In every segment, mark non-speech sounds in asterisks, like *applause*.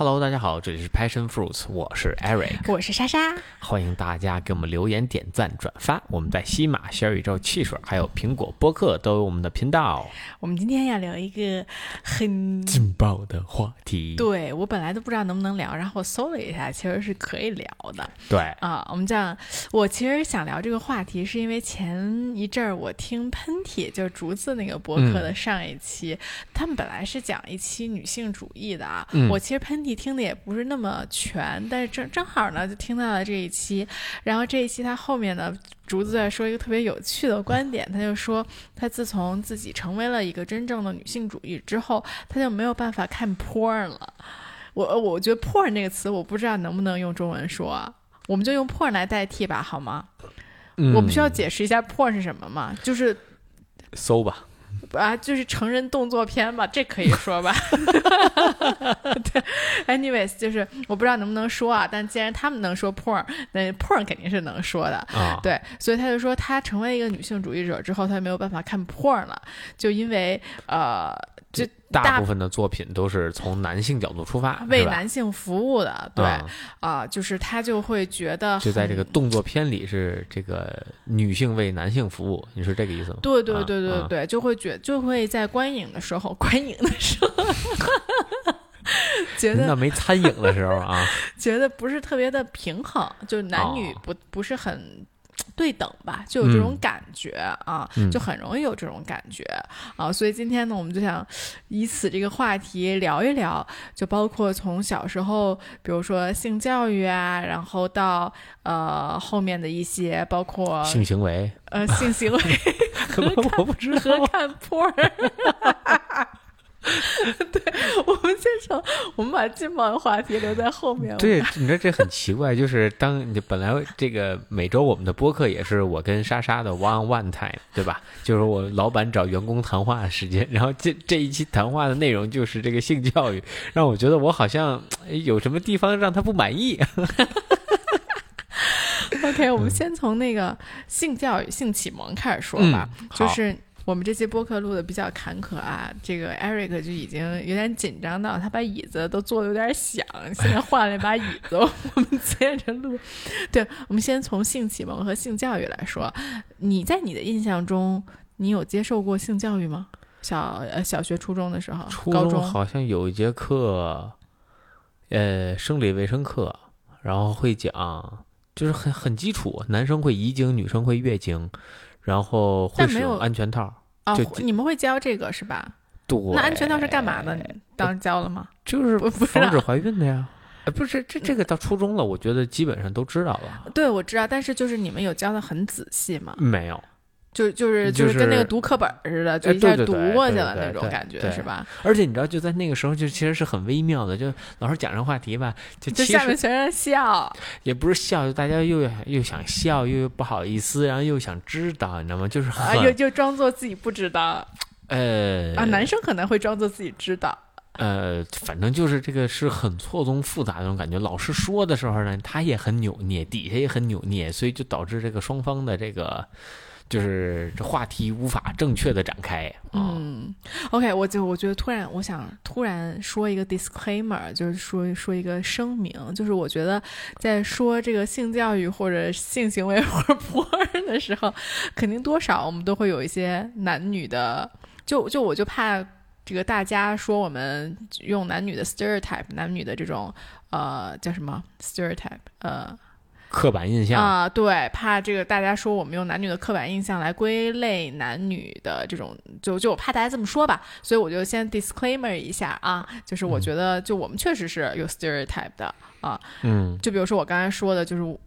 Hello，大家好，这里是 Passion Fruits，我是 Eric，我是莎莎，欢迎大家给我们留言、点赞、转发。我们在西马、小宇宙、汽水还有苹果播客都有我们的频道。我们今天要聊一个很劲爆的话题，对我本来都不知道能不能聊，然后我搜了一下，其实是可以聊的。对啊，我们这样，我其实想聊这个话题，是因为前一阵儿我听喷嚏，就是竹子那个播客的上一期，他们本来是讲一期女性主义的啊，我其实喷嚏。听的也不是那么全，但是正正好呢，就听到了这一期。然后这一期他后面呢，竹子在说一个特别有趣的观点，他就说，他自从自己成为了一个真正的女性主义之后，他就没有办法看 porn 了。我我觉得 porn 这个词，我不知道能不能用中文说，我们就用 porn 来代替吧，好吗？我们需要解释一下 porn 是什么吗？就是搜吧。啊，就是成人动作片吧，这可以说吧。对，anyways，就是我不知道能不能说啊，但既然他们能说 porn，那 porn 肯定是能说的啊。对，所以他就说他成为一个女性主义者之后，他没有办法看 porn 了，就因为呃。就大部分的作品都是从男性角度出发，为男性服务的，对啊，就是他就会觉得，就在这个动作片里是这个女性为男性服务，你是这个意思吗？对对对对对，就会觉就会在观影的时候，观影的时候，觉得那没餐饮的时候啊，*laughs* 觉得不是特别的平衡，就男女不不是很。对等吧，就有这种感觉啊，就很容易有这种感觉啊，所以今天呢，我们就想以此这个话题聊一聊，就包括从小时候，比如说性教育啊，然后到呃后面的一些，包括性行为，呃性行为，*laughs* 我不知道，看破儿。*laughs* 对我们先从我们把劲爆的话题留在后面。对，*laughs* 你说这很奇怪，就是当你本来这个每周我们的播客也是我跟莎莎的 one one time，对吧？就是我老板找员工谈话的时间，然后这这一期谈话的内容就是这个性教育，让我觉得我好像有什么地方让他不满意。*laughs* OK，我们先从那个性教育、性启蒙开始说吧，就是。我们这期播客录的比较坎坷啊，这个 Eric 就已经有点紧张到他把椅子都坐的有点响，现在换了一把椅子，我们 *laughs* 接着录。对，我们先从性启蒙和性教育来说，你在你的印象中，你有接受过性教育吗？小呃小学、初中的时候，初中好像有一节课，呃，生理卫生课，然后会讲，就是很很基础，男生会遗精，女生会月经，然后会使用安全套。啊，你们会教这个是吧？对，那安全套是干嘛的？当教了吗？就是防止怀孕的呀。哎，*laughs* 不是，这这个到初中了，我觉得基本上都知道了。对，我知道，但是就是你们有教的很仔细吗？没有。就就是就是跟那个读课本似的，就一下读过去了那种感觉，是吧？而且你知道，就在那个时候，就其实是很微妙的。就老师讲上话题吧，就就下面全是笑，也不是笑，就大家又又想笑，又不好意思，然后又想知道，你知道吗？就是啊，又就装作自己不知道。呃啊，男生可能会装作自己知道。呃，反正就是这个是很错综复杂那种感觉。老师说的时候呢，他也很扭捏，底下也很扭捏，所以就导致这个双方的这个。就是这话题无法正确的展开。嗯，OK，我就我觉得突然我想突然说一个 disclaimer，就是说说一个声明，就是我觉得在说这个性教育或者性行为或者破人的时候，肯定多少我们都会有一些男女的，就就我就怕这个大家说我们用男女的 stereotype，男女的这种呃叫什么 stereotype，呃。刻板印象。啊，对，怕这个大家说我们用男女的刻板印象来归类男女的这种，就就我怕大家这么说吧，所以我就先 disclaimer 一下啊，就是我觉得就我们确实是有 stereotype 的啊，嗯，就比如说我刚才说的，就是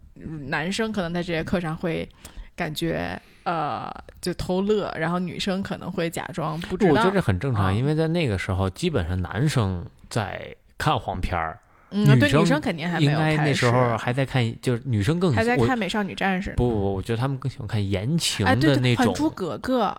男生可能在这节课上会感觉呃就偷乐，然后女生可能会假装不知道，我觉得这很正常，因为在那个时候基本上男生在看黄片儿。嗯，对，女生肯定还没有开始。应该那时候还在看，就是女生更还在看《美少女战士》。不不不，我觉得他们更喜欢看言情的那种。还珠格格》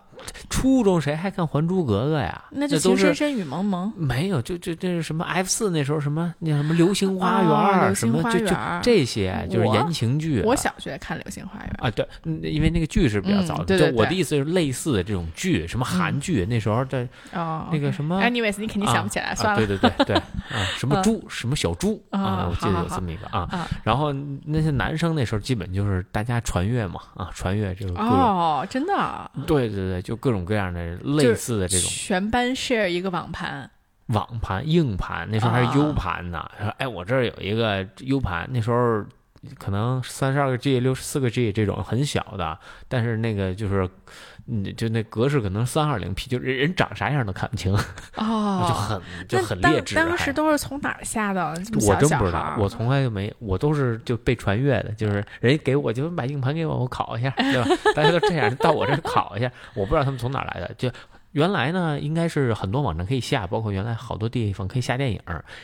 初中谁还看《还珠格格》呀？那就《情深深雨蒙蒙》没有，就就这是什么 F 四那时候什么那什么《流星花园》哦什么就就这些就是言情剧。我小学看《流星花园》啊，对，嗯因为那个剧是比较早的。嗯对对对就我的意思是类似的这种剧，什么韩剧，那时候的哦，那个什么 Anyways，你肯定想不起来，啊算了。啊对对对对 *laughs* 啊，什么猪，什么小猪啊啊，我记得有这么一个啊。啊然后那些男生那时候基本就是大家传阅嘛啊，传阅这个各种。哦，真的啊，对对对，就各种各样的类似的这种全班 share 一个网盘，网盘、硬盘，那时候还是啊 U 盘呢。说哎，我这儿有一个 U 盘，那时候可能三十二个 G、六十四个 G 这种很小的，但是那个就是，嗯，就那格式可能三二零 P，就人人长啥样都看不清，哦，*laughs* 就很就很劣质。当时都是从哪儿下的？我真不知道，我从来就没，我都是就被传阅的，就是人家给我就把硬盘给我，我拷一下，*laughs* 对吧？大家都这样，到我这儿拷一下，我不知道他们从哪儿来的。就原来呢，应该是很多网站可以下，包括原来好多地方可以下电影，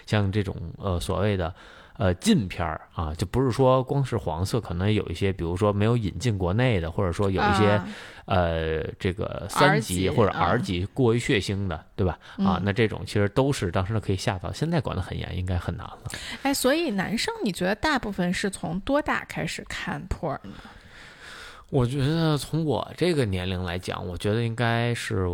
像这种呃所谓的。呃，禁片儿啊，就不是说光是黄色，可能有一些，比如说没有引进国内的，或者说有一些、啊呃，这个三级级或者啊 R 级过于血腥的，对吧？啊嗯，那这种其实都是当时可以下到，现在管得很严，应该很难了。哎，所以男生你觉得大部分是从多大开始看 porn 呢？我觉得从我这个年龄来讲，我觉得应该是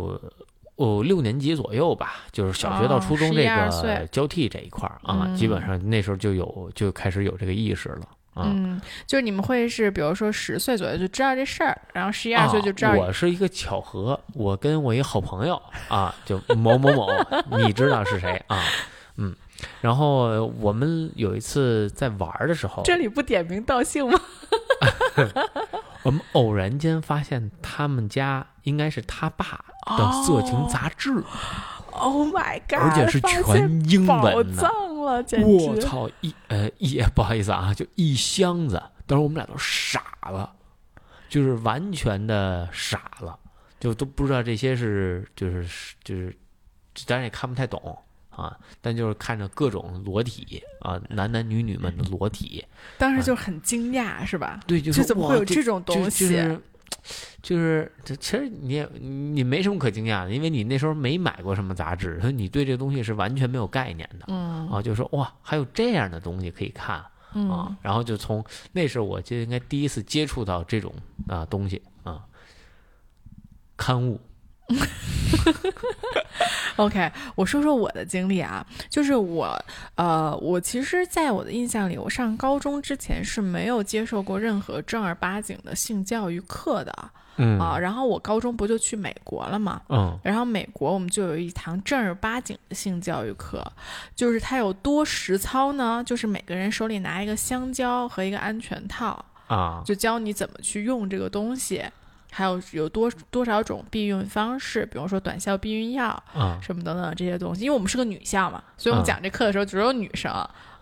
哦六年级左右吧，就是小学到初中哦这11 12个交替这一块儿啊，嗯基本上那时候就有就开始有这个意识了啊。嗯，就是你们会是比如说十岁左右就知道这事儿，然后十一二岁就知道啊。我是一个巧合，我跟我一好朋友啊，就某某某，*laughs* 你知道是谁啊？嗯，然后我们有一次在玩儿的时候，这里不点名道姓吗？*laughs* 我们偶然间发现他们家应该是他爸的色情杂志。Oh my god！而且是全英文的。我操！一呃一 *laughs* 不好意思啊，就一箱子。当时我们俩都傻了，就是完全的傻了，就都不知道这些是就是就是，当然也看不太懂啊，但就是看着各种裸体啊，男男女女们的裸体，当时就很惊讶，是吧？对，就这怎么会有这种东西？就是就是这其实你也你没什么可惊讶的，因为你那时候没买过什么杂志，所以你对这东西是完全没有概念的。嗯啊，就说哇，还有这样的东西可以看啊嗯，，然后就从那时候我记得应该第一次接触到这种啊东西啊，刊物 *laughs* OK，我说说我的经历啊，就是我，呃，我其实，在我的印象里，我上高中之前是没有接受过任何正儿八经的性教育课的嗯啊。然后我高中不就去美国了嘛，嗯然后美国我们就有一堂正儿八经的性教育课，就是它有多实操呢？就是每个人手里拿一个香蕉和一个安全套，啊就教你怎么去用这个东西，还有有多多少种避孕方式，比如说短效避孕药。啊什么等等这些东西，因为我们是个女校嘛，所以我们嗯讲这课的时候只有女生、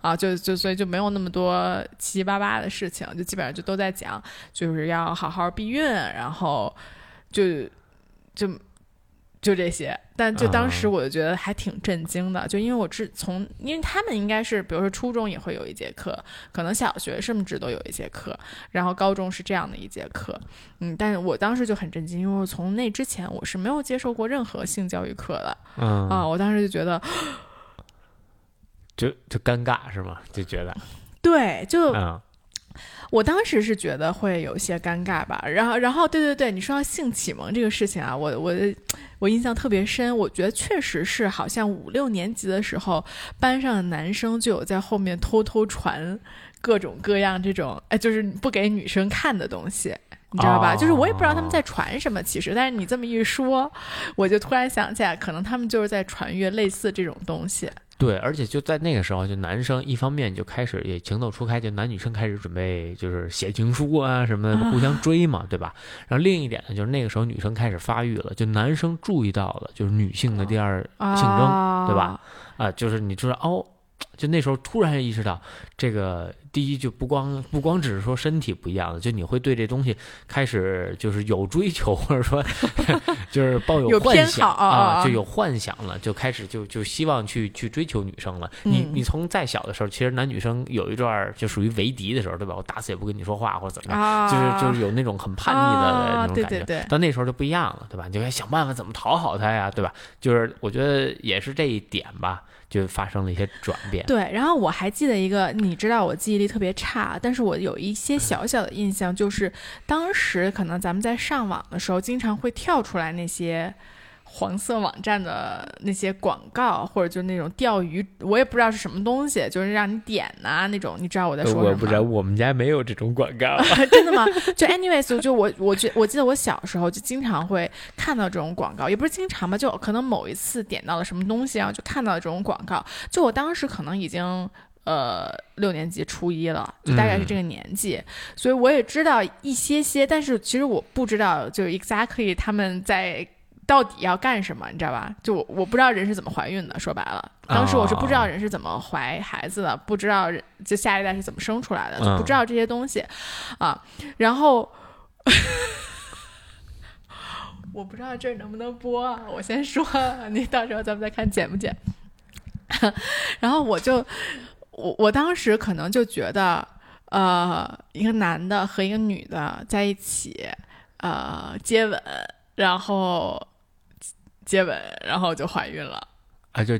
啊，就就所以就没有那么多七七八八的事情，就基本上就都在讲，就是要好好避孕，然后就就就这些。但就当时啊我就觉得还挺震惊的，就因为我自从因为他们应该是比如说初中也会有一节课，可能小学甚至都有一节课，然后高中是这样的一节课，嗯，但是我当时就很震惊，因为我从那之前我是没有接受过任何性教育课的。嗯啊，我当时就觉得，*gasps* 就就尴尬是吗？就觉得对，就嗯我当时是觉得会有些尴尬吧。然后，然后，对对对，你说到性启蒙这个事情啊，我我我印象特别深。我觉得确实是，好像五六年级的时候，班上的男生就有在后面偷偷传各种各样这种，哎，就是不给女生看的东西。你知道吧？就是我也不知道他们在传什么，其实，但是你这么一说，我就突然想起来，可能他们就是在传阅类似这种东西。对，而且就在那个时候，就男生一方面就开始也情窦初开，就男女生开始准备就是写情书啊什么的，互相追嘛，对吧？然后另一点呢，就是那个时候女生开始发育了，就男生注意到了，就是女性的第二性征，啊，对吧？啊，就是你知道哦，就那时候突然意识到，这个第一就不光不光只是说身体不一样了，就你会对这东西开始就是有追求，或者说就是抱有幻想啊，就有幻想了，就开始就就希望去去追求女生了。你你从再小的时候，其实男女生有一段就属于为敌的时候，对吧？我打死也不跟你说话或者怎么样，就是就是有那种很叛逆的那种感觉。到那时候就不一样了，对吧？你就该想办法怎么讨好他呀，对吧？就是我觉得也是这一点吧。就发生了一些转变。对，然后我还记得一个，你知道我记忆力特别差，但是我有一些小小的印象，就是当时可能咱们在上网的时候，经常会跳出来那些。黄色网站的那些广告，或者就是那种钓鱼，我也不知道是什么东西，就是让你点呐那种，你知道我在说什么？我不知道，我们家没有这种广告。*laughs* 真的吗？就 anyways，就我我觉我记得我小时候就经常会看到这种广告，也不是经常吧，就可能某一次点到了什么东西，然后就看到了这种广告。就我当时可能已经呃六年级初一了，就大概是这个年纪，所以我也知道一些些，但是其实我不知道，就 exactly 他们在。到底要干什么？你知道吧？就我不知道人是怎么怀孕的。说白了，当时我是不知道人是怎么怀孩子的，不知道就下一代是怎么生出来的，就不知道这些东西啊。然后 *laughs* 我不知道这能不能播，我先说，你到时候咱们再看剪不剪。*laughs* 然后我就我我当时可能就觉得，呃，一个男的和一个女的在一起，呃，接吻，然后。接吻，然后就怀孕了啊！就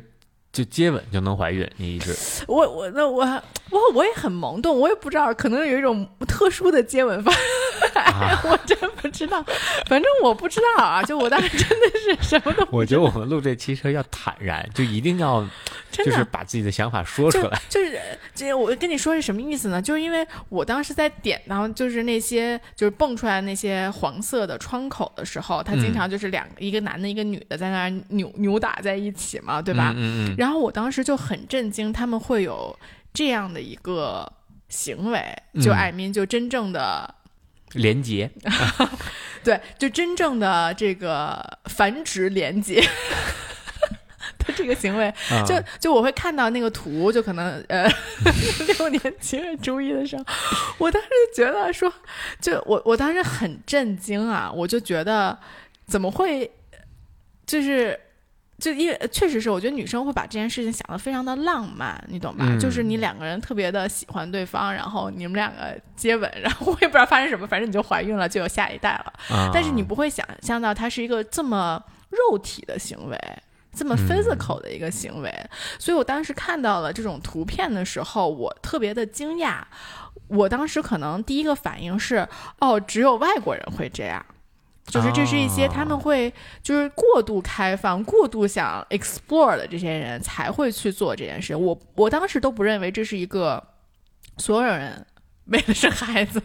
就接吻就能怀孕？你一直 *laughs* 我我那我我我也很懵懂，我也不知道，可能有一种特殊的接吻法，*laughs* 我真不知道。反正我不知道啊，就我当时真的是什么都。我觉得我们录这期车要坦然，就一定要。*laughs* 就是把自己的想法说出来，就是，这我跟你说是什么意思呢？就是因为我当时在点到就是那些就是蹦出来那些黄色的窗口的时候，他经常就是两个一个男的，一个女的在那儿扭扭打在一起嘛，对吧？嗯嗯。然后我当时就很震惊，他们会有这样的一个行为，就艾民就真正的廉洁，*laughs* 对，就真正的这个繁殖廉洁 *laughs* 他。这个行为，就就我会看到那个图，就可能呃 *laughs* 六年级初一的时候，我当时觉得说，就我我当时很震惊啊，我就觉得怎么会，就是就因为确实是，我觉得女生会把这件事情想得非常的浪漫，你懂吧？就是你两个人特别的喜欢对方，然后你们两个接吻，然后 *laughs* 我也不知道发生什么，反正你就怀孕了，就有下一代了。但是你不会想象到它是一个这么肉体的行为。这么 physical 的一个行为，所以我当时看到了这种图片的时候，我特别的惊讶。我当时可能第一个反应是，哦，只有外国人会这样，就是这是一些他们会就是过度开放、过度想 explore 的这些人才会去做这件事。我我当时都不认为这是一个所有人为了生孩子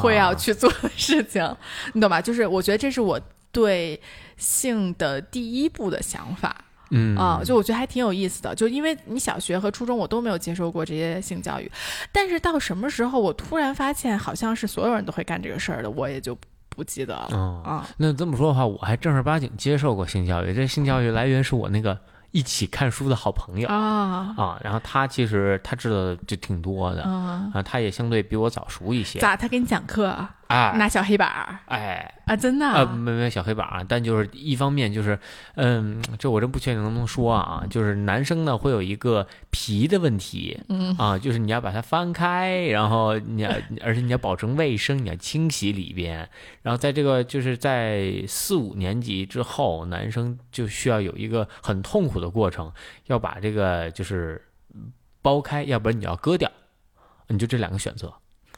会要去做的事情，你懂吧？就是我觉得这是我对。性的第一步的想法，嗯啊，就我觉得还挺有意思的。就因为你小学和初中我都没有接受过这些性教育，但是到什么时候我突然发现好像是所有人都会干这个事儿的，我也就不记得了啊。那这么说的话，我还正儿八经接受过性教育。这性教育来源是我那个。一起看书的好朋友啊啊，然后他其实他知道的就挺多的啊，他也相对比我早熟一些。咋？他给你讲课啊？拿小黑板儿？哎啊，真的啊？没没小黑板儿，但就是一方面就是，嗯，这我真不确定能不能说啊，就是男生呢会有一个皮的问题，嗯啊，就是你要把它翻开，然后你要，而且你要保证卫生，你要清洗里边，然后在这个就是在四五年级之后，男生就需要有一个很痛苦。的过程要把这个就是剥开，要不然你要割掉，你就这两个选择。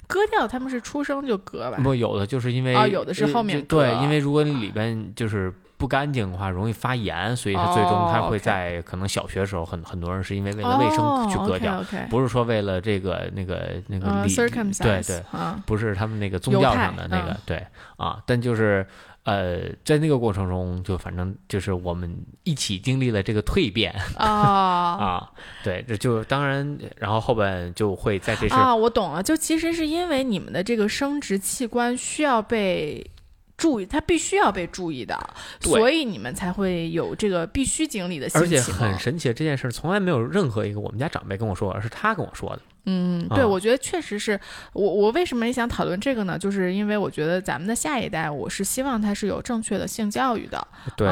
割掉他们是出生就割吧？不，有的就是因为啊，有的是后面对，因为如果里边就是不干净的话，容易发炎，所以他最终他会在可能小学时候很很多人是因为为了卫生去割掉，不是说为了这个那个那个礼对对，不是他们那个宗教上的那个对啊，但就是。呃，在那个过程中，就反正就是我们一起经历了这个蜕变啊 *laughs* 啊，对，这就当然，然后后边就会在这啊，我懂了，就其实是因为你们的这个生殖器官需要被注意，他必须要被注意的，所以你们才会有这个必须经历的。而且很神奇，这件事从来没有任何一个我们家长辈跟我说，而是他跟我说的。嗯，对，我觉得确实是我。我为什么也想讨论这个呢？就是因为我觉得咱们的下一代，我是希望他是有正确的性教育的。对，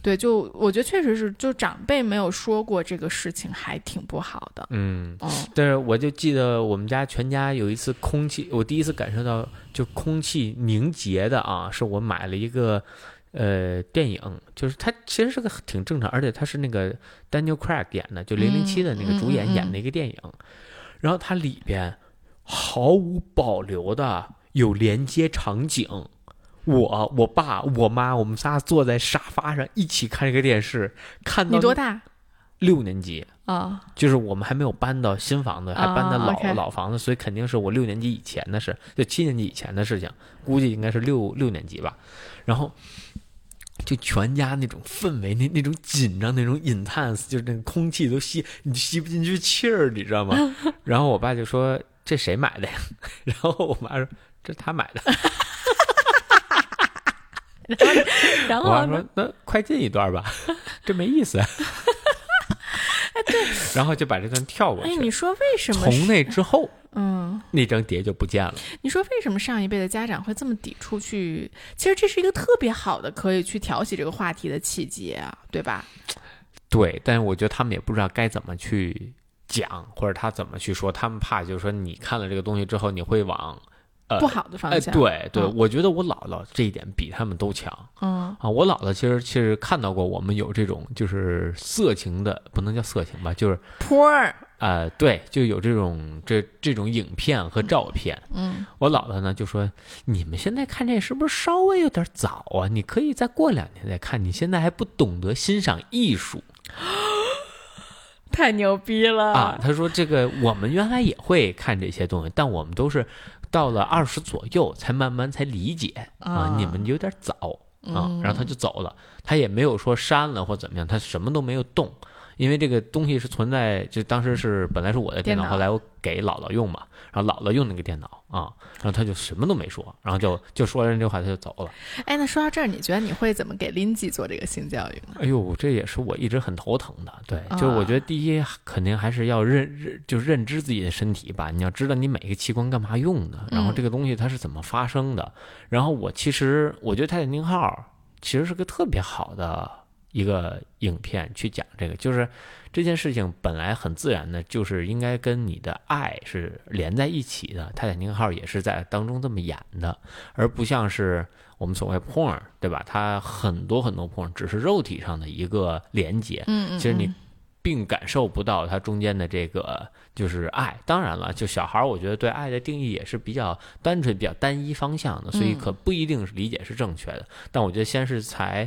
对，就我觉得确实是，就长辈没有说过这个事情，还挺不好的。嗯，但是我就记得我们家全家有一次空气，我第一次感受到就空气凝结的啊，是我买了一个呃电影，就是它其实是个挺正常，而且它是那个 Daniel Craig 演的，就零零七的那个主演演的一个电影。然后它里边毫无保留的有连接场景，我、我爸、我妈，我们仨坐在沙发上一起看这个电视，看到你多大？六年级啊，就是我们还没有搬到新房子，还搬到老老房子，所以肯定是我六年级以前的事，就七年级以前的事情，估计应该是六六年级吧。然后就全家那种氛围，那那种紧张，那种 intense，就是那个空气都吸，你吸不进去气儿，你知道吗？*laughs* 然后我爸就说：“这谁买的呀？” *laughs* 然后我妈说：“这他买的。*laughs* ”然后我妈说：“那快进一段吧，这没意思。”对，*laughs* 然后就把这段跳过去。哎，你说为什么？从那之后，嗯，那张碟就不见了。你说为什么上一辈的家长会这么抵触？去，其实这是一个特别好的可以去挑起这个话题的契机啊，对吧？对，但是我觉得他们也不知道该怎么去讲，或者他怎么去说，他们怕就是说你看了这个东西之后，你会往。不好的方向。对对，我觉得我姥姥这一点比他们都强。嗯啊，我姥姥其实其实看到过我们有这种就是色情的，不能叫色情吧，就是坡儿。啊，对，就有这种这这种影片和照片。嗯，我姥姥呢就说：“你们现在看这是不是稍微有点早啊？你可以再过两年再看，你现在还不懂得欣赏艺术。*laughs* ”太牛逼了啊！他说：“这个我们原来也会看这些东西，但我们都是。”到了二十左右才慢慢才理解啊，你们有点早啊，然后他就走了，他也没有说删了或怎么样，他什么都没有动。因为这个东西是存在，就当时是本来是我的电脑，后来我给姥姥用嘛，然后姥姥用那个电脑啊，然后他就什么都没说，然后就就说完这话他就走了。哎，那说到这儿，你觉得你会怎么给林记做这个性教育呢？哎呦，这也是我一直很头疼的。对，就是我觉得第一肯定还是要认认，就认知自己的身体吧。你要知道你每个器官干嘛用的，然后这个东西它是怎么发生的。然后我其实我觉得泰坦尼克号其实是个特别好的。一个影片去讲这个，就是这件事情本来很自然的，就是应该跟你的爱是连在一起的。泰坦尼克号也是在当中这么演的，而不像是我们所谓 porn，对吧？它很多很多 porn 只是肉体上的一个连接，嗯嗯，其实你并感受不到它中间的这个就是爱。当然了，就小孩儿，我觉得对爱的定义也是比较单纯、比较单一方向的，所以可不一定是理解是正确的。但我觉得先是才。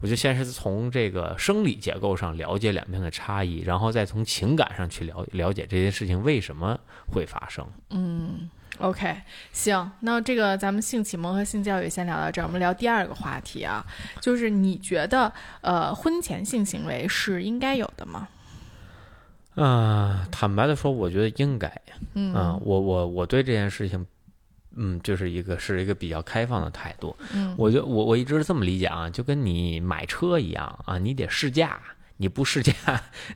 我就先是从这个生理结构上了解两边的差异，然后再从情感上去了了解这件事情为什么会发生。嗯，OK，行，那这个咱们性启蒙和性教育先聊到这儿，我们聊第二个话题啊，就是你觉得呃婚前性行为是应该有的吗？啊，坦白的说，我觉得应该。嗯，我我我对这件事情。嗯，就是一个是一个比较开放的态度。嗯，我就我我一直是这么理解啊，就跟你买车一样啊，你得试驾，你不试驾，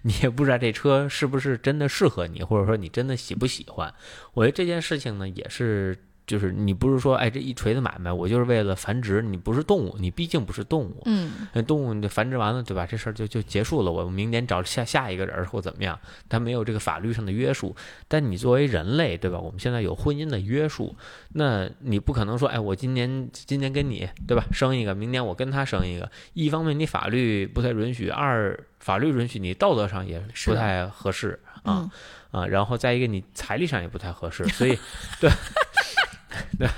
你也不知道这车是不是真的适合你，或者说你真的喜不喜欢。我觉得这件事情呢，也是。就是你不是说，哎，这一锤子买卖，我就是为了繁殖。你不是动物，你毕竟不是动物。嗯，动物你繁殖完了，对吧？这事儿就就结束了。我明年找下下一个人或怎么样，它没有这个法律上的约束。但你作为人类，对吧？我们现在有婚姻的约束，那你不可能说，哎，我今年今年跟你，对吧？生一个，明年我跟他生一个。一方面你法律不太允许，二法律允许你道德上也不太合适啊啊。然后再一个你财力上也不太合适，所以 *laughs* 对。*laughs* 对，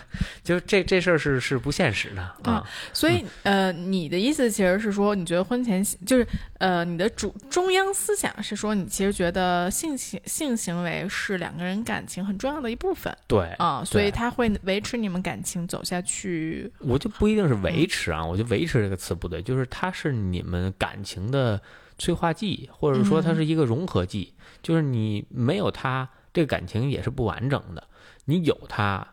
就这这事儿是是不现实的啊，所以呃，你的意思其实是说，你觉得婚前就是呃，你的主中央思想是说，你其实觉得性行性行为是两个人感情很重要的一部分，对啊，所以他会维持你们感情走下去。我就不一定是维持啊，我觉得维持这个词不对，就是它是你们感情的催化剂，或者说它是一个融合剂，就是你没有它，这个感情也是不完整的，你有它。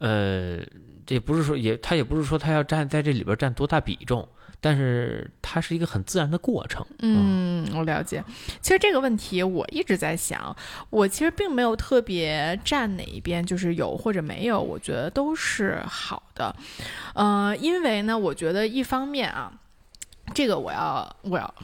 呃，这不是说也，他也不是说他要占在这里边占多大比重。但是它是一个很自然的过程。嗯，我了解。其实这个问题我一直在想，我其实并没有特别站哪一边，就是有或者没有，我觉得都是好的。呃，因为呢，我觉得一方面啊，这个我要我要。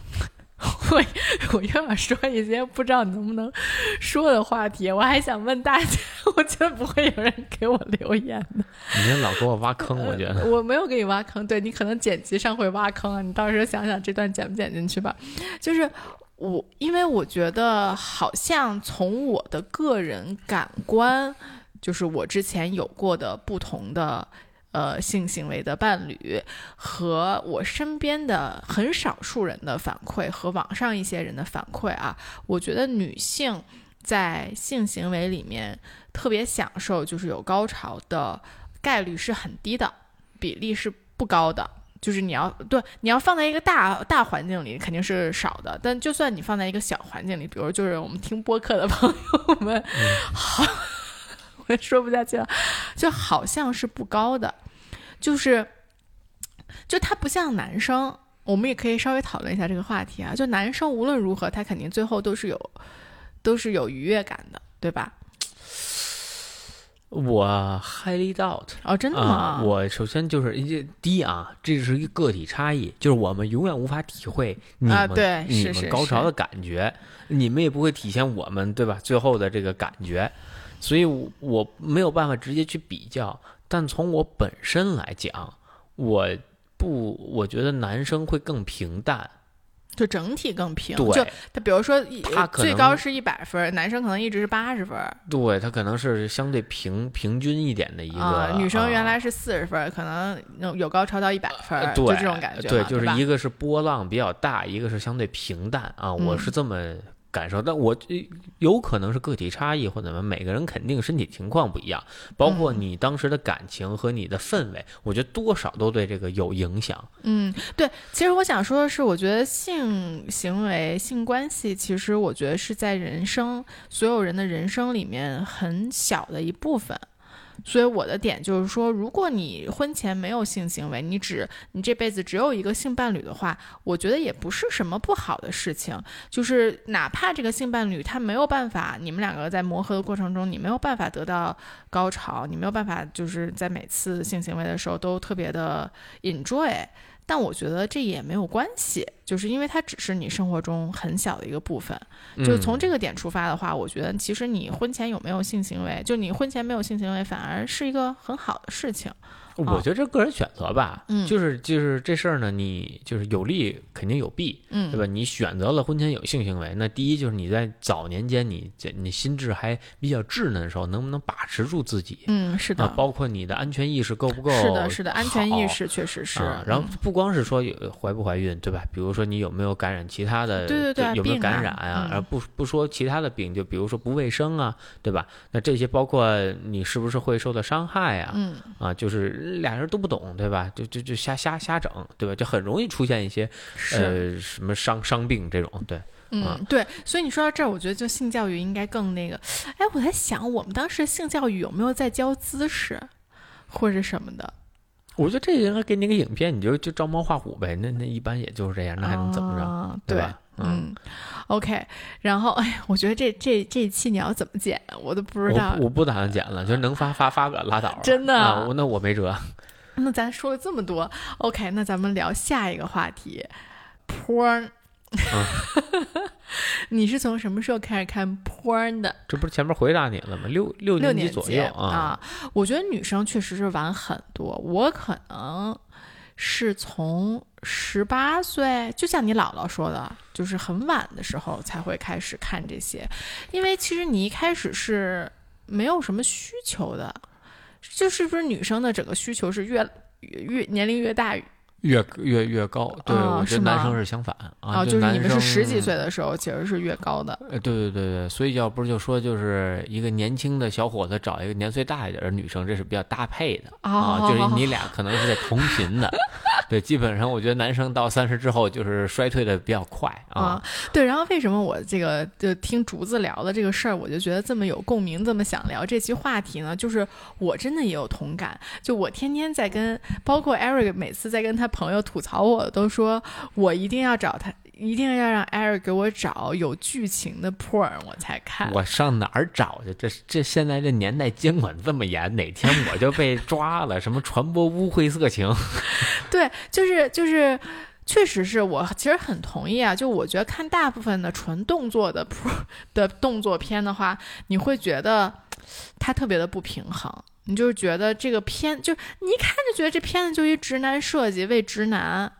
*laughs* 我我又要说一些不知道能不能说的话题，我还想问大家，*laughs* 我觉得不会有人给我留言的。你老给我挖坑，我觉得我没有给你挖坑，对你可能剪辑上会挖坑啊，你到时候想想这段剪不剪进去吧。就是我，因为我觉得好像从我的个人感官，就是我之前有过的不同的。呃，性行为的伴侣和我身边的很少数人的反馈和网上一些人的反馈啊，我觉得女性在性行为里面特别享受，就是有高潮的概率是很低的，比例是不高的。就是你要对你要放在一个大大环境里肯定是少的，但就算你放在一个小环境里，比如就是我们听播客的朋友们，好，*laughs* 我也说不下去了，就好像是不高的。就是，就他不像男生，我们也可以稍微讨论一下这个话题啊。就男生无论如何，他肯定最后都是有，都是有愉悦感的，对吧？我 highly doubt 哦，真的吗？我首先就是第一啊，这是一个个体差异，就是我们永远无法体会你们你们高潮的感觉，你们也不会体现我们对吧？最后的这个感觉，所以我没有办法直接去比较。但从我本身来讲，我不，我觉得男生会更平淡，就整体更平。对，就他比如说，他最高是一百分，男生可能一直是八十分。对他可能是相对平平均一点的一个。女生原来是四十分，可能有高超到一百分，就这种感觉。对，就是一个是波浪比较大，一个是相对平淡啊。我是这么。感受，但我有可能是个体差异或怎么，每个人肯定身体情况不一样，包括你当时的感情和你的氛围，我觉得多少都对这个有影响。嗯，对，其实我想说的是，我觉得性行为、性关系，其实我觉得是在人生所有人的人生里面很小的一部分。所以我的点就是说，如果你婚前没有性行为，你只你这辈子只有一个性伴侣的话，我觉得也不是什么不好的事情。就是哪怕这个性伴侣他没有办法，你们两个在磨合的过程中，你没有办法得到高潮，你没有办法就是在每次性行为的时候都特别的 enjoy。但我觉得这也没有关系，就是因为它只是你生活中很小的一个部分。就从这个点出发的话，我觉得其实你婚前有没有性行为，就你婚前没有性行为，反而是一个很好的事情。我觉得这个人选择吧，就是就是这事儿呢，你就是有利肯定有弊，对吧？你选择了婚前有性行为，那第一就是你在早年间你你心智还比较稚嫩的时候，能不能把持住自己？嗯，是的。包括你的安全意识够不够？是的，是的，安全意识确实是。然后不光是说怀不怀孕，对吧？比如说你有没有感染其他的？对对对，有没有感染啊？而不不说其他的病，就比如说不卫生啊，对吧？那这些包括你是不是会受到伤害啊？嗯啊，就是俩人都不懂。对吧？就就就瞎瞎瞎整，对吧？就很容易出现一些呃什么伤伤病这种，对，嗯，对。所以你说到这儿，我觉得就性教育应该更那个。哎，我在想，我们当时性教育有没有在教姿势或者什么的？我觉得这应该给你个影片，你就就照猫画虎呗。那那一般也就是这样，那还能怎么着？对吧？嗯，OK。然后，哎，我觉得这这这一期你要怎么剪，我都不知道。我不打算剪了，就是能发发发个拉倒。真的？我那我没辙。*laughs* 那咱说了这么多，OK，那咱们聊下一个话题，porn。*laughs* 你是从什么时候开始看 porn 的？这不是前面回答你了吗？六六年级左右啊。我觉得女生确实是晚很多，我可能是从十八岁，就像你姥姥说的，就是很晚的时候才会开始看这些，因为其实你一开始是没有什么需求的。就是不是女生的整个需求是越越年龄越大越越越高，对，我觉得男生是相反啊，就是你们是十几岁的时候，其实是越高的。呃，对对对对，所以要不是就说，就是一个年轻的小伙子找一个年岁大一点的女生，这是比较搭配的啊，就是你 *laughs* 俩可能是在同频的。对，基本上我觉得男生到三十之后就是衰退的比较快啊。对，然后为什么我这个就听竹子聊的这个事儿，我就觉得这么有共鸣，这么想聊这期话题呢？就是我真的也有同感，就我天天在跟，包括 Eric 每次在跟他。朋友吐槽我，都说我一定要找他，一定要让 Eric 给我找有剧情的 porn，我才看。我上哪儿找去？这这现在这年代监管这么严，哪天我就被抓了？*laughs* 什么传播污秽色情？*laughs* 对，就是就是，确实是我其实很同意啊。就我觉得看大部分的纯动作的 porn 的动作片的话，你会觉得他特别的不平衡。你就是觉得这个片，就你一看就觉得这片子就一直男设计，为直男，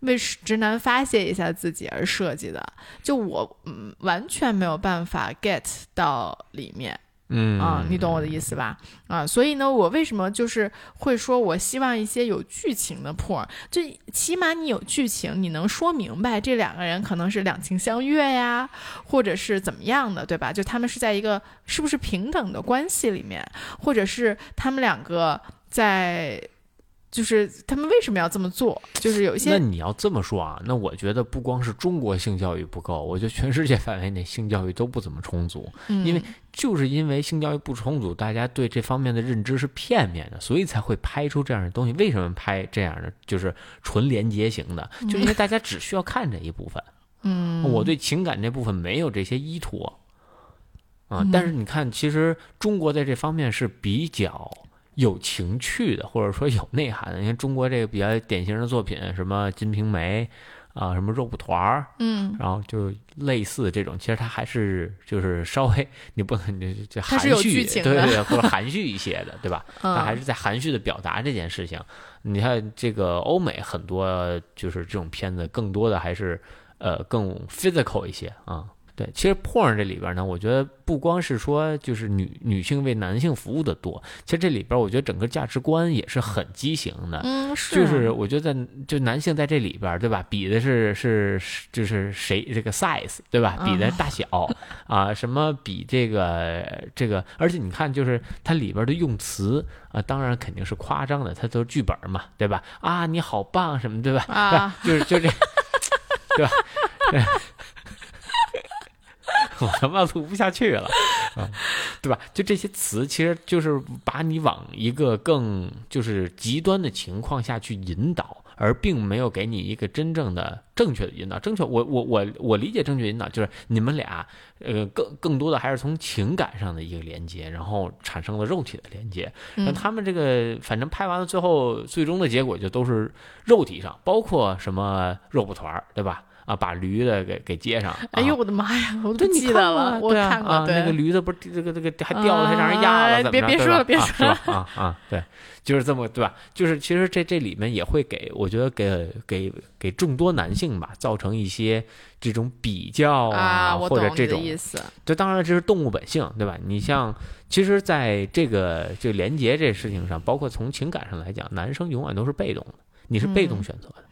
为直男发泄一下自己而设计的，就我嗯完全没有办法 get 到里面。嗯啊，你懂我的意思吧？啊，所以呢，我为什么就是会说，我希望一些有剧情的破，就起码你有剧情，你能说明白这两个人可能是两情相悦呀，或者是怎么样的，对吧？就他们是在一个是不是平等的关系里面，或者是他们两个在。就是他们为什么要这么做？就是有一些。那你要这么说啊，那我觉得不光是中国性教育不够，我觉得全世界范围内性教育都不怎么充足。嗯。因为就是因为性教育不充足，大家对这方面的认知是片面的，所以才会拍出这样的东西。为什么拍这样的？就是纯连接型的，就因为大家只需要看这一部分。嗯。我对情感这部分没有这些依托。啊，但是你看，其实中国在这方面是比较。有情趣的，或者说有内涵的，你看中国这个比较典型的作品，什么《金瓶梅》啊，什么肉蒲团儿，嗯，然后就类似这种，其实它还是就是稍微 *laughs* 你不能就就含蓄，对对，或者含蓄一些的，对吧？*laughs* 它还是在含蓄的表达这件事情。你看这个欧美很多就是这种片子，更多的还是呃更 physical 一些啊。对，其实 porn 这里边呢，我觉得不光是说就是女女性为男性服务的多，其实这里边我觉得整个价值观也是很畸形的。嗯，是。就是我觉得就男性在这里边，对吧？比的是是就是谁这个 size，对吧？比的大小啊，什么比这个这个，而且你看，就是它里边的用词啊，当然肯定是夸张的，它都是剧本嘛，对吧？啊，你好棒什么，对吧？啊，*laughs* 就是就这，*laughs* 对吧？*laughs* 对。我他妈录不下去了，啊，对吧？就这些词，其实就是把你往一个更就是极端的情况下去引导，而并没有给你一个真正的正确的引导。正确，我我我我理解正确引导就是你们俩，呃，更更多的还是从情感上的一个连接，然后产生了肉体的连接。那他们这个反正拍完了，最后最终的结果就都是肉体上，包括什么肉蒲团，对吧？啊，把驴的给给接上！哎呦我的妈呀，我都记得了，我看过。那个驴子不是这个这个还掉了，还让人压了，怎么着？别别说了，别说了啊啊！对，就是这么对吧？就是其实这这里面也会给，我觉得给给给众多男性吧，造成一些这种比较啊，或者这种意思。这当然这是动物本性，对吧？你像，其实在这个这个连接这事情上，包括从情感上来讲，男生永远都是被动的。你是被动选择的，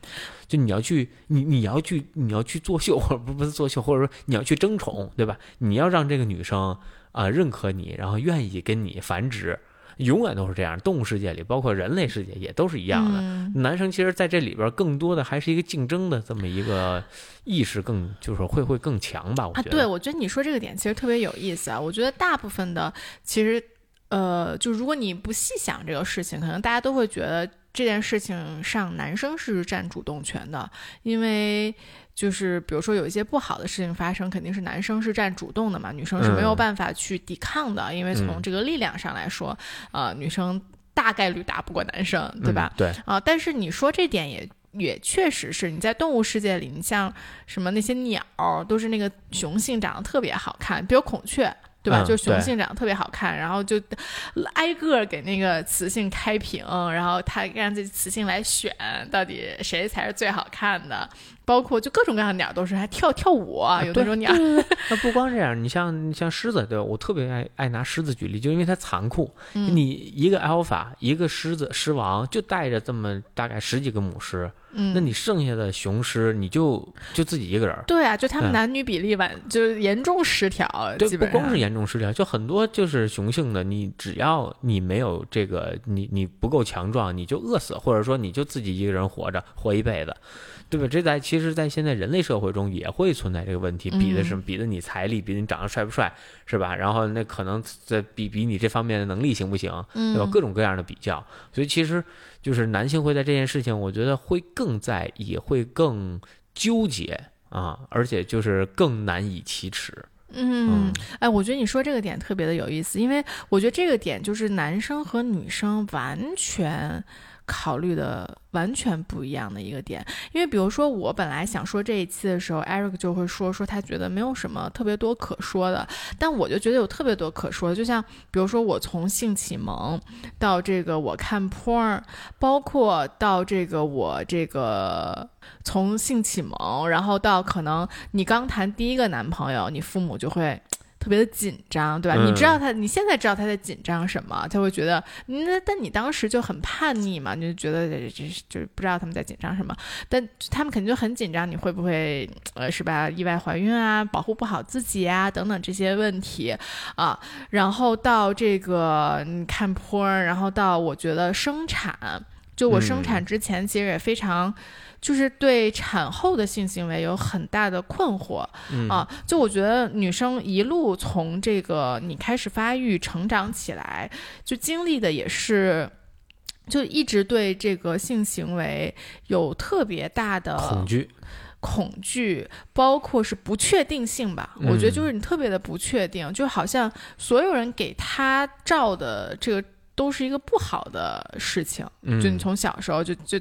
就你要去，你你要去，你要去作秀，*laughs* 或者不不是作秀，或者说你要去争宠，对吧？你要让这个女生啊认可你，然后愿意跟你繁殖，永远都是这样。动物世界里，包括人类世界也都是一样的。男生其实在这里边更多的还是一个竞争的这么一个意识，更就是会会更强吧？我觉得。对，我觉得你说这个点其实特别有意思啊。我觉得大部分的其实，呃，就如果你不细想这个事情，可能大家都会觉得。这件事情上，男生是占主动权的，因为就是比如说有一些不好的事情发生，肯定是男生是占主动的嘛，女生是没有办法去抵抗的，因为从这个力量上来说，呃，女生大概率打不过男生，对吧？对啊，但是你说这点也也确实是，你在动物世界里，你像什么那些鸟，都是那个雄性长得特别好看，比如孔雀。对吧？就雄性长得特别好看，然后就挨个给那个雌性开屏，然后他让这雌性来选到底谁才是最好看的。包括就各种各样的鸟都是，还跳跳舞啊，有那种鸟。*laughs* 那不光这样，你像像狮子，对吧？我特别爱爱拿狮子举例，就因为它残酷。你一个 alpha，一个狮子狮王，就带着这么大概十几个母狮。嗯，那你剩下的雄狮，你就就自己一个人。对啊，就他们男女比例完就严重失调。对，不光是严重失调，就很多就是雄性的，你只要你没有这个，你你不够强壮，你就饿死，或者说你就自己一个人活着活一辈子。对吧？这在其实，在现在人类社会中也会存在这个问题，比的是比的你财力，比你长得帅不帅，是吧？然后那可能在比比你这方面的能力行不行，对吧？各种各样的比较，所以其实就是男性会在这件事情，我觉得会更在意，会更纠结啊，而且就是更难以启齿。嗯，哎，我觉得你说这个点特别的有意思，因为我觉得这个点就是男生和女生完全。考虑的完全不一样的一个点，因为比如说我本来想说这一期的时候，Eric 就会说说他觉得没有什么特别多可说的，但我就觉得有特别多可说的，就像比如说我从性启蒙到这个我看 porn，包括到这个我这个从性启蒙，然后到可能你刚谈第一个男朋友，你父母就会。特别的紧张，对吧？你知道他，你现在知道他在紧张什么？他会觉得，那但你当时就很叛逆嘛，你就觉得这这就是不知道他们在紧张什么。但他们肯定就很紧张，你会不会呃是吧？意外怀孕啊，保护不好自己啊，等等这些问题啊。然后到这个你看坡，然后到我觉得生产，就我生产之前其实也非常。就是对产后的性行为有很大的困惑啊！就我觉得女生一路从这个你开始发育成长起来，就经历的也是，就一直对这个性行为有特别大的恐惧，恐惧，包括是不确定性吧。我觉得就是你特别的不确定，就好像所有人给他照的这个都是一个不好的事情。就你从小时候就就。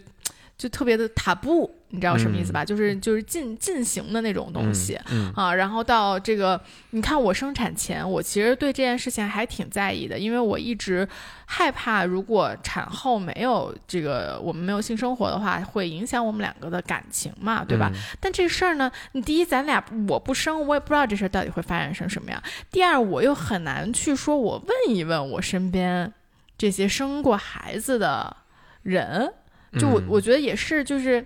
就特别的塔布，你知道什么意思吧？就是就是进进行的那种东西啊。然后到这个，你看我生产前，我其实对这件事情还挺在意的，因为我一直害怕，如果产后没有这个我们没有性生活的话，会影响我们两个的感情嘛，对吧？但这事儿呢，你第一，咱俩我不生，我也不知道这事儿到底会发展成什么样。第二，我又很难去说，我问一问我身边这些生过孩子的人。就我我觉得也是，就是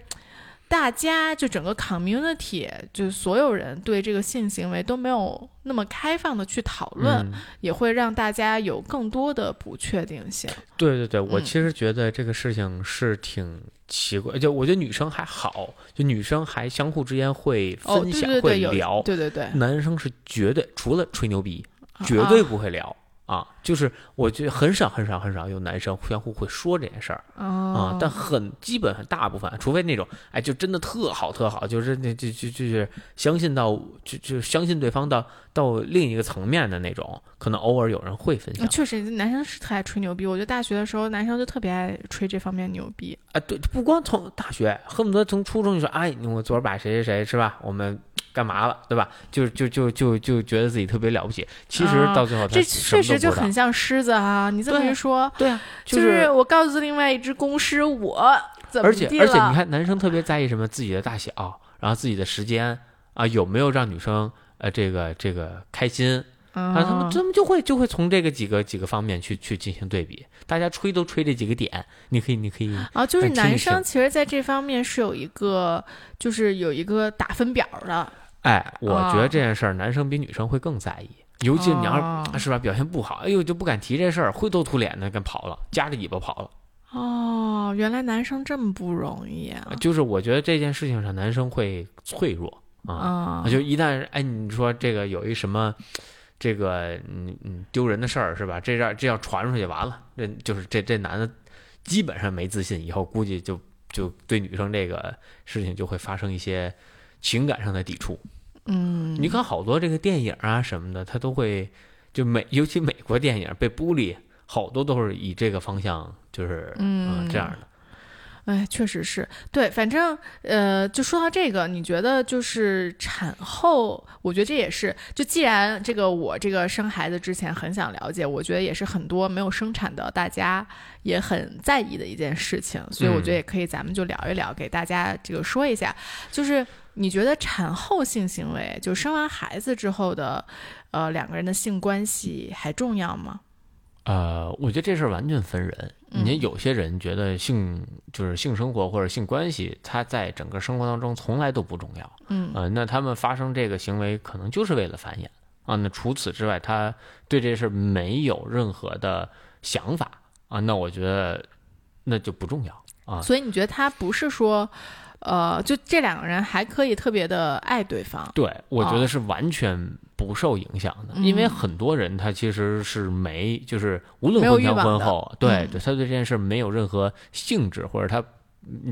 大家就整个 community，就所有人对这个性行为都没有那么开放的去讨论，也会让大家有更多的不确定性。对对对，我其实觉得这个事情是挺奇怪，就我觉得女生还好，就女生还相互之间会分享会聊，对对对，男生是绝对除了吹牛逼，绝对不会聊。啊，就是我觉得很少很少很少有男生相互会说这件事儿啊，但很基本很大部分，除非那种哎，就真的特好特好，就是那就就就是相信到就就相信对方到到另一个层面的那种，可能偶尔有人会分享。确实，男生是特爱吹牛逼，我觉得大学的时候男生就特别爱吹这方面牛逼。啊，对，不光从大学，恨不得从初中就说，哎，我昨儿把谁谁谁是吧，我们。干嘛了，对吧？就就就就就觉得自己特别了不起，其实到最后这确实就很像狮子啊！你这么一说，对啊，就是我告诉另外一只公狮，我怎么而且而且你看，男生特别在意什么？自己的大小，然后自己的时间啊，有没有让女生呃这个这个开心啊？他们他们就会就会从这个几个几个方面去去进行对比。大家吹都吹这几个点，你可以你可以啊，就是男生其实在这方面是有一个就是有一个打分表的。哎，我觉得这件事儿，男生比女生会更在意，尤其你要是是吧表现不好，哎呦就不敢提这事儿，灰头土脸的跟跑了，夹着尾巴跑了。哦，原来男生这么不容易啊！就是我觉得这件事情上，男生会脆弱啊，就一旦哎你说这个有一什么这个嗯嗯丢人的事儿是吧？这要这要传出去完了，这就是这这男的基本上没自信，以后估计就就对女生这个事情就会发生一些情感上的抵触。嗯，你看好多这个电影啊什么的，他都会就美，尤其美国电影被孤立，好多都是以这个方向，就是嗯。这样的。哎，确实是。对，反正呃，就说到这个，你觉得就是产后，我觉得这也是，就既然这个我这个生孩子之前很想了解，我觉得也是很多没有生产的大家也很在意的一件事情，所以我觉得也可以，咱们就聊一聊，给大家这个说一下，就是你觉得产后性行为，就生完孩子之后的，呃，两个人的性关系还重要吗？呃，我觉得这事儿完全分人。你有些人觉得性就是性生活或者性关系，它在整个生活当中从来都不重要。嗯，呃，那他们发生这个行为可能就是为了繁衍啊。那除此之外，他对这事没有任何的想法啊。那我觉得那就不重要啊。所以你觉得他不是说？呃，就这两个人还可以特别的爱对方，对我觉得是完全不受影响的，因为很多人他其实是没，就是无论婚前婚后，对对，他对这件事没有任何兴致，或者他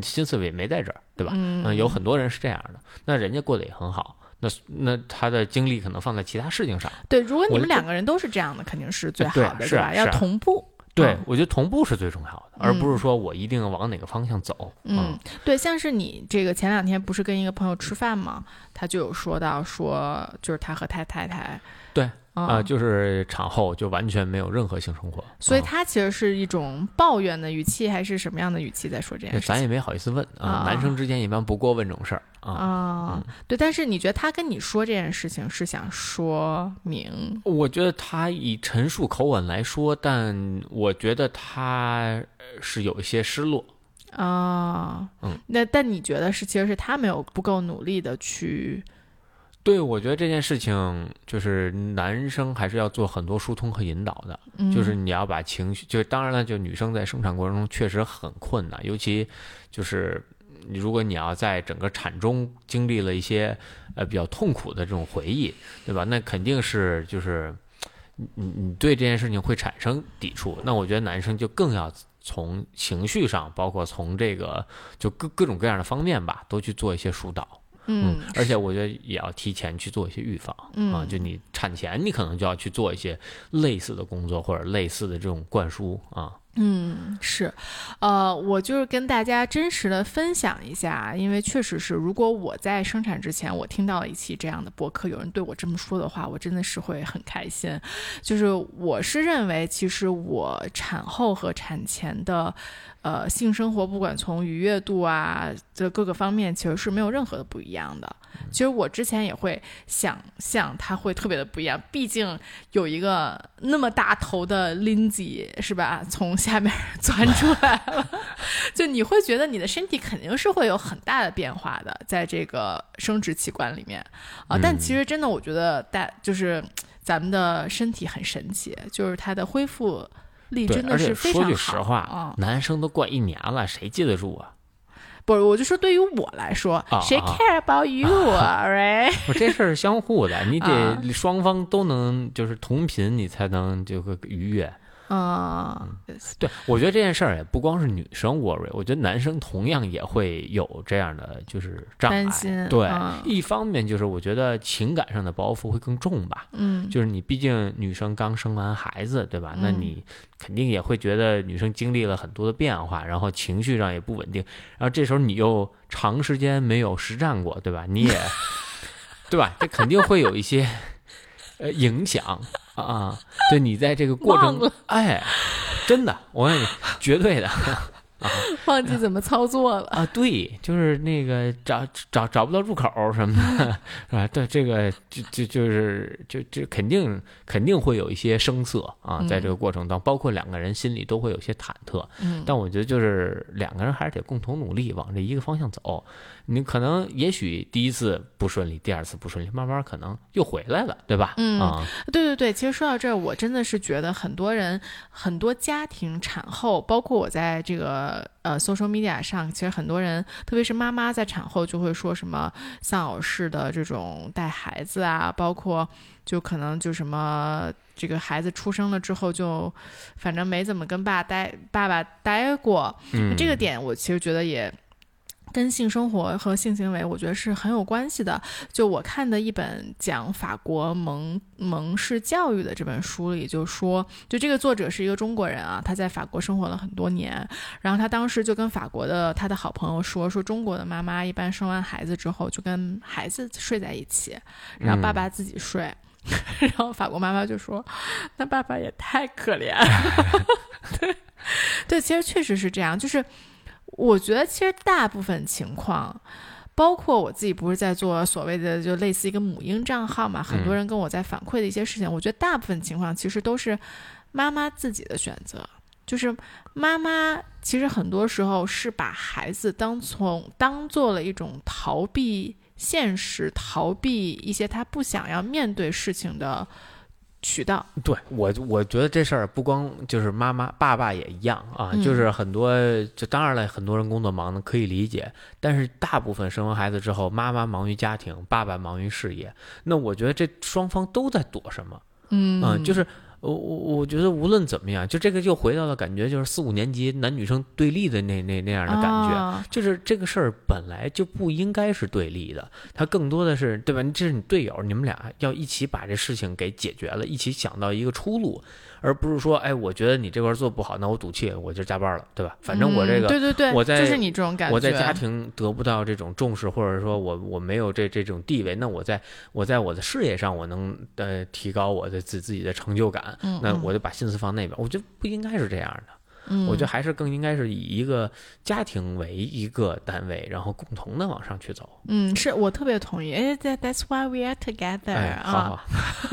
心思也没在这儿，对吧？嗯，有很多人是这样的，那人家过得也很好，那那他的精力可能放在其他事情上。对，如果你们两个人都是这样的，肯定是最好的，是吧？要同步。对，我觉得同步是最重要的，而不是说我一定往哪个方向走。嗯，对，像是你这个前两天不是跟一个朋友吃饭吗？他就有说到说，就是他和他太太。对。啊，就是产后就完全没有任何性生活，所以他其实是一种抱怨的语气，还是什么样的语气在说这件事？咱也没好意思问啊，男生之间一般不过问这种事儿啊。对，但是你觉得他跟你说这件事情是想说明？我觉得他以陈述口吻来说，但我觉得他是有一些失落啊。嗯，那但你觉得是其实是他没有不够努力的去。对，我觉得这件事情就是男生还是要做很多疏通和引导的，就是你要把情绪，就当然了，就女生在生产过程中确实很困难，尤其就是如果你要在整个产中经历了一些呃比较痛苦的这种回忆，对吧？那肯定是就是你你对这件事情会产生抵触，那我觉得男生就更要从情绪上，包括从这个就各各种各样的方面吧，都去做一些疏导。嗯，而且我觉得也要提前去做一些预防啊，就你产前你可能就要去做一些类似的工作或者类似的这种灌输啊。嗯，是，呃，我就是跟大家真实的分享一下，因为确实是，如果我在生产之前我听到了一期这样的播客，有人对我这么说的话，我真的是会很开心。就是我是认为，其实我产后和产前的。呃，性生活不管从愉悦度啊，这各个方面其实是没有任何的不一样的。其实我之前也会想象它会特别的不一样，毕竟有一个那么大头的 Lindsay 是吧，从下面 *laughs* 钻出来了，就你会觉得你的身体肯定是会有很大的变化的，在这个生殖器官里面啊。但其实真的，我觉得大就是咱们的身体很神奇，就是它的恢复。力真的是非常好。说句实话，男生都过一年了，谁记得住啊？不是，我就说对于我来说，谁 care about you？*laughs* 我这事儿相互的，你得双方都能就是同频，你才能就会愉悦。啊，对，我觉得这件事儿也不光是女生 worry，我觉得男生同样也会有这样的就是障碍。对，一方面就是我觉得情感上的包袱会更重吧。嗯，就是你毕竟女生刚生完孩子，对吧？那你肯定也会觉得女生经历了很多的变化，然后情绪上也不稳定，然后这时候你又长时间没有实战过，对吧？你也，*laughs* 对吧？这肯定会有一些呃影响。啊，对你在这个过程，哎，真的，我问你绝对的。啊 *laughs* 忘记怎么操作了啊！对，就是那个找找找不到入口什么的，*laughs* 是吧？对，这个就就就是就就肯定肯定会有一些生涩啊，在这个过程当中，包括两个人心里都会有些忐忑。嗯，但我觉得就是两个人还是得共同努力，往这一个方向走。你可能也许第一次不顺利，第二次不顺利，慢慢可能又回来了，对吧？嗯，啊，对对对。其实说到这儿，我真的是觉得很多人很多家庭产后，包括我在这个。呃，social media 上，其实很多人，特别是妈妈在产后就会说什么丧偶式的这种带孩子啊，包括就可能就什么这个孩子出生了之后就反正没怎么跟爸待爸爸待过，这个点我其实觉得也跟性生活和性行为，我觉得是很有关系的。就我看的一本讲法国蒙蒙氏教育的这本书里，就说，就这个作者是一个中国人啊，他在法国生活了很多年，然后他当时就跟法国的他的好朋友说，说中国的妈妈一般生完孩子之后就跟孩子睡在一起，然后爸爸自己睡，*laughs* 然后法国妈妈就说，那爸爸也太可怜。*laughs* 对，对，其实确实是这样，就是。我觉得其实大部分情况，包括我自己不是在做所谓的就类似一个母婴账号嘛，很多人跟我在反馈的一些事情，我觉得大部分情况其实都是妈妈自己的选择，就是妈妈其实很多时候是把孩子当从当做了一种逃避现实、逃避一些她不想要面对事情的。渠道对我，我觉得这事儿不光就是妈妈、爸爸也一样啊，就是很多，就当然了，很多人工作忙的可以理解，但是大部分生完孩子之后，妈妈忙于家庭，爸爸忙于事业，那我觉得这双方都在躲什么？嗯，就是。我我我觉得无论怎么样，就这个又回到了感觉就是四五年级男女生对立的那那那样的感觉，就是这个事儿本来就不应该是对立的，它更多的是对吧？这是你队友，你们俩要一起把这事情给解决了，一起想到一个出路。而不是说，哎，我觉得你这块做不好，那我赌气，我就加班了，对吧？反正我这个，对对对，我在就是你这种感觉，我在家庭得不到这种重视，或者说我我没有这这种地位，那我在我在我的事业上，我能呃提高我的自自己的成就感，那我就把心思放那边。我觉得不应该是这样的。我觉得还是更应该是以一个家庭为一个单位，然后共同的往上去走。嗯，是我特别同意。哎，That's why we are together 啊。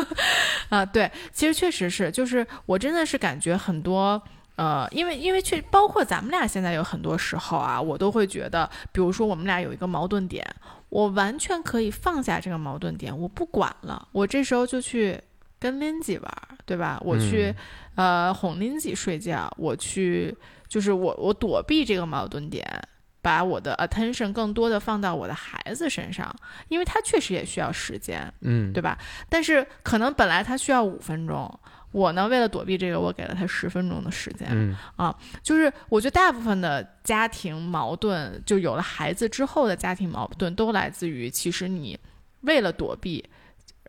*laughs* 啊，对，其实确实是，就是我真的是感觉很多，呃，因为因为确包括咱们俩现在有很多时候啊，我都会觉得，比如说我们俩有一个矛盾点，我完全可以放下这个矛盾点，我不管了，我这时候就去跟 Lindsay 玩，对吧？我去。呃，哄林子睡觉，我去，就是我我躲避这个矛盾点，把我的 attention 更多的放到我的孩子身上，因为他确实也需要时间，嗯，对吧？但是可能本来他需要五分钟，我呢为了躲避这个，我给了他十分钟的时间，嗯啊，就是我觉得大部分的家庭矛盾，就有了孩子之后的家庭矛盾，都来自于其实你为了躲避。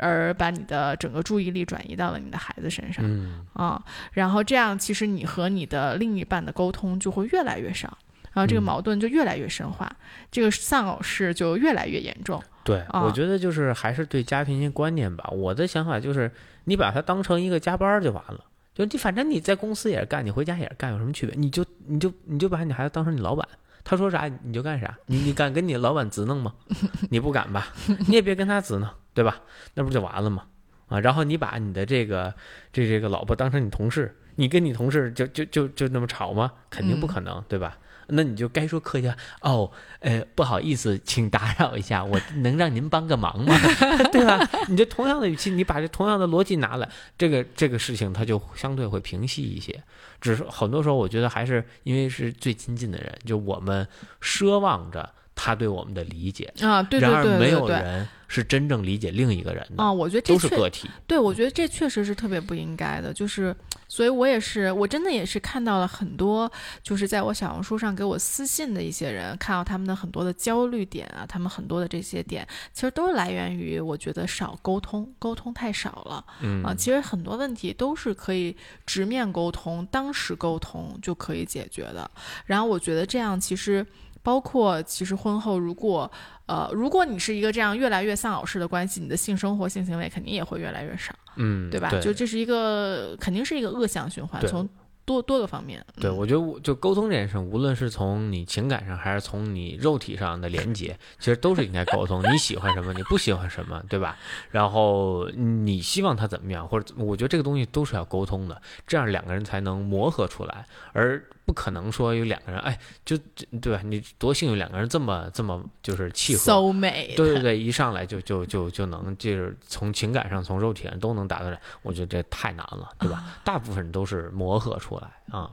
而把你的整个注意力转移到了你的孩子身上，嗯啊，然后这样其实你和你的另一半的沟通就会越来越少，然后这个矛盾就越来越深化，这个丧偶式就越来越严重。对，我觉得就是还是对家庭一些观念吧。我的想法就是，你把它当成一个加班就完了，就你反正你在公司也是干，你回家也是干，有什么区别？你就你就你就把你孩子当成你老板。他说啥你就干啥，你你敢跟你老板直弄吗？*laughs* 你不敢吧？你也别跟他直弄，对吧？那不就完了吗？啊，然后你把你的这个这这个老婆当成你同事，你跟你同事就就就就那么吵吗？肯定不可能，对吧？那你就该说客气哦，呃，不好意思，请打扰一下，我 *laughs* 能让您帮个忙吗？*laughs* 对吧？你这同样的语气，你把这同样的逻辑拿来，这个这个事情它就相对会平息一些。只是很多时候，我觉得还是因为是最亲近的人，就我们奢望着他对我们的理解啊。对对对对对。然而没有人。是真正理解另一个人的啊，我觉得这都是个体。对，我觉得这确实是特别不应该的。就是，所以我也是，我真的也是看到了很多，就是在我小红书上给我私信的一些人，看到他们的很多的焦虑点啊，他们很多的这些点，其实都来源于我觉得少沟通，沟通太少了。嗯啊，其实很多问题都是可以直面沟通，当时沟通就可以解决的。然后我觉得这样其实。包括其实婚后，如果呃，如果你是一个这样越来越丧偶式的关系，你的性生活、性行为肯定也会越来越少，嗯，对吧？就这是一个肯定是一个恶性循环，从多多个方面。对，我觉得就沟通这件事，无论是从你情感上，还是从你肉体上的连接，其实都是应该沟通。你喜欢什么，你不喜欢什么，对吧？然后你希望他怎么样，或者我觉得这个东西都是要沟通的，这样两个人才能磨合出来，而。不可能说有两个人，哎，就对吧？你多幸运，两个人这么这么就是契合。对对对，一上来就就就就能就是从情感上、从肉体上都能达到来，我觉得这太难了，对吧？大部分都是磨合出来啊。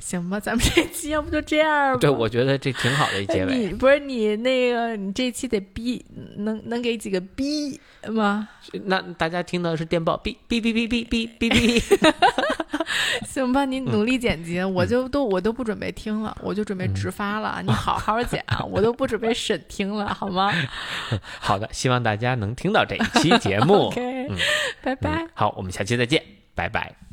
行吧，咱们这期要不就这样吧？对，我觉得这挺好的一结尾。你不是你那个，你这期得逼，能能给几个逼吗？那大家听到是电报，哔哔哔哔哔哔哔哔。*laughs* 行。*laughs* 行吧，你努力剪辑，我就都我都不准备听了，我就准备直发了。你好好剪，我都不准备审听了，好吗？*laughs* 好的，希望大家能听到这一期节目。*laughs* OK，拜拜。好，我们下期再见，拜拜。